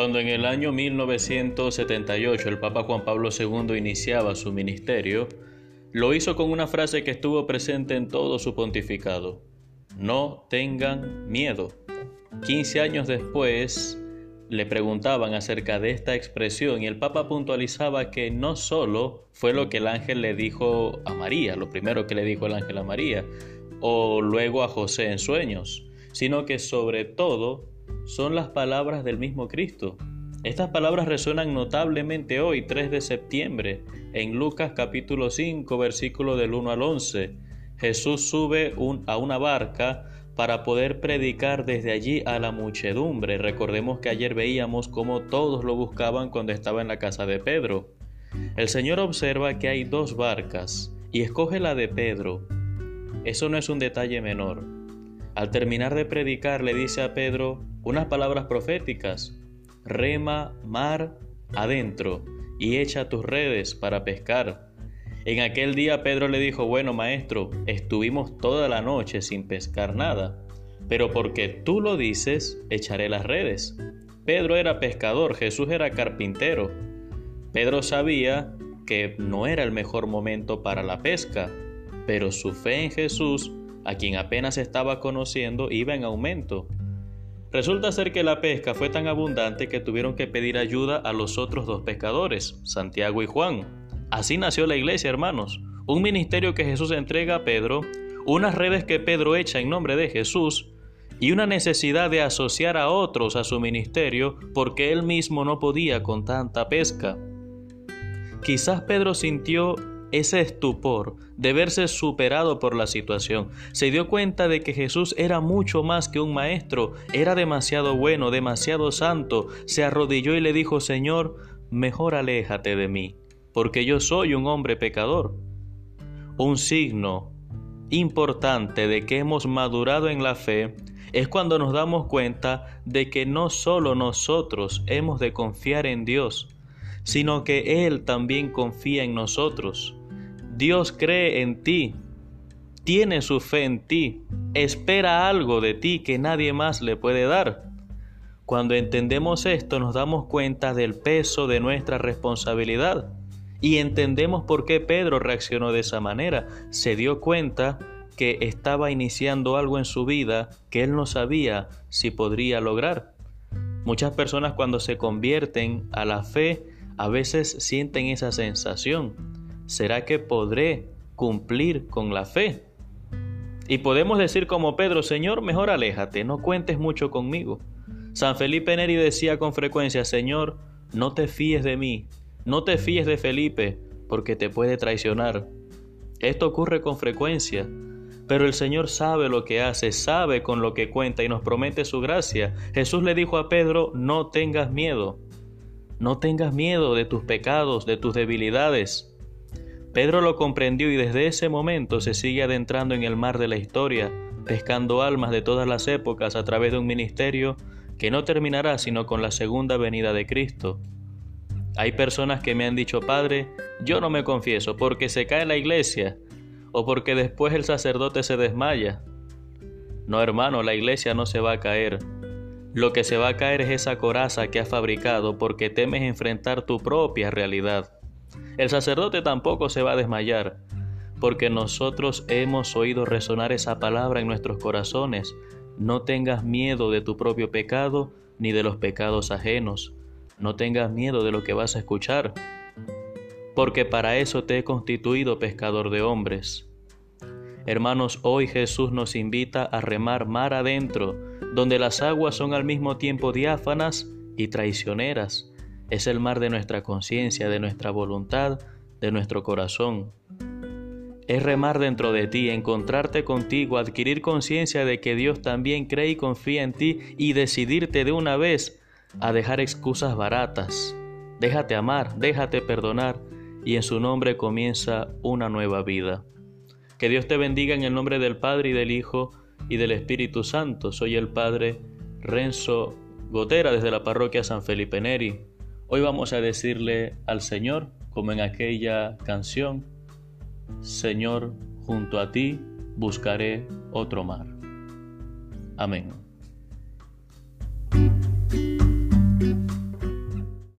Cuando en el año 1978 el Papa Juan Pablo II iniciaba su ministerio, lo hizo con una frase que estuvo presente en todo su pontificado. No tengan miedo. 15 años después le preguntaban acerca de esta expresión y el Papa puntualizaba que no solo fue lo que el ángel le dijo a María, lo primero que le dijo el ángel a María, o luego a José en sueños, sino que sobre todo son las palabras del mismo Cristo. Estas palabras resuenan notablemente hoy, 3 de septiembre, en Lucas capítulo 5, versículo del 1 al 11. Jesús sube a una barca para poder predicar desde allí a la muchedumbre. Recordemos que ayer veíamos cómo todos lo buscaban cuando estaba en la casa de Pedro. El Señor observa que hay dos barcas y escoge la de Pedro. Eso no es un detalle menor. Al terminar de predicar le dice a Pedro unas palabras proféticas, rema mar adentro y echa tus redes para pescar. En aquel día Pedro le dijo, bueno maestro, estuvimos toda la noche sin pescar nada, pero porque tú lo dices, echaré las redes. Pedro era pescador, Jesús era carpintero. Pedro sabía que no era el mejor momento para la pesca, pero su fe en Jesús a quien apenas estaba conociendo, iba en aumento. Resulta ser que la pesca fue tan abundante que tuvieron que pedir ayuda a los otros dos pescadores, Santiago y Juan. Así nació la iglesia, hermanos, un ministerio que Jesús entrega a Pedro, unas redes que Pedro echa en nombre de Jesús, y una necesidad de asociar a otros a su ministerio porque él mismo no podía con tanta pesca. Quizás Pedro sintió ese estupor de verse superado por la situación. Se dio cuenta de que Jesús era mucho más que un maestro, era demasiado bueno, demasiado santo. Se arrodilló y le dijo, Señor, mejor aléjate de mí, porque yo soy un hombre pecador. Un signo importante de que hemos madurado en la fe es cuando nos damos cuenta de que no solo nosotros hemos de confiar en Dios, sino que Él también confía en nosotros. Dios cree en ti, tiene su fe en ti, espera algo de ti que nadie más le puede dar. Cuando entendemos esto nos damos cuenta del peso de nuestra responsabilidad y entendemos por qué Pedro reaccionó de esa manera. Se dio cuenta que estaba iniciando algo en su vida que él no sabía si podría lograr. Muchas personas cuando se convierten a la fe a veces sienten esa sensación ¿será que podré cumplir con la fe? Y podemos decir como Pedro, Señor, mejor aléjate, no cuentes mucho conmigo. San Felipe Neri decía con frecuencia, Señor, no te fíes de mí, no te fíes de Felipe, porque te puede traicionar. Esto ocurre con frecuencia, pero el Señor sabe lo que hace, sabe con lo que cuenta y nos promete su gracia. Jesús le dijo a Pedro, no tengas miedo, no tengas miedo de tus pecados, de tus debilidades. Pedro lo comprendió y desde ese momento se sigue adentrando en el mar de la historia, pescando almas de todas las épocas a través de un ministerio que no terminará sino con la segunda venida de Cristo. Hay personas que me han dicho, Padre, yo no me confieso porque se cae la iglesia o porque después el sacerdote se desmaya. No, hermano, la iglesia no se va a caer. Lo que se va a caer es esa coraza que has fabricado porque temes enfrentar tu propia realidad. El sacerdote tampoco se va a desmayar, porque nosotros hemos oído resonar esa palabra en nuestros corazones. No tengas miedo de tu propio pecado ni de los pecados ajenos. No tengas miedo de lo que vas a escuchar, porque para eso te he constituido pescador de hombres. Hermanos, hoy Jesús nos invita a remar mar adentro, donde las aguas son al mismo tiempo diáfanas y traicioneras es el mar de nuestra conciencia, de nuestra voluntad, de nuestro corazón. Es remar dentro de ti, encontrarte contigo, adquirir conciencia de que Dios también cree y confía en ti y decidirte de una vez a dejar excusas baratas. Déjate amar, déjate perdonar y en su nombre comienza una nueva vida. Que Dios te bendiga en el nombre del Padre y del Hijo y del Espíritu Santo. Soy el Padre Renzo Gotera desde la parroquia San Felipe Neri. Hoy vamos a decirle al Señor, como en aquella canción, Señor, junto a ti buscaré otro mar. Amén.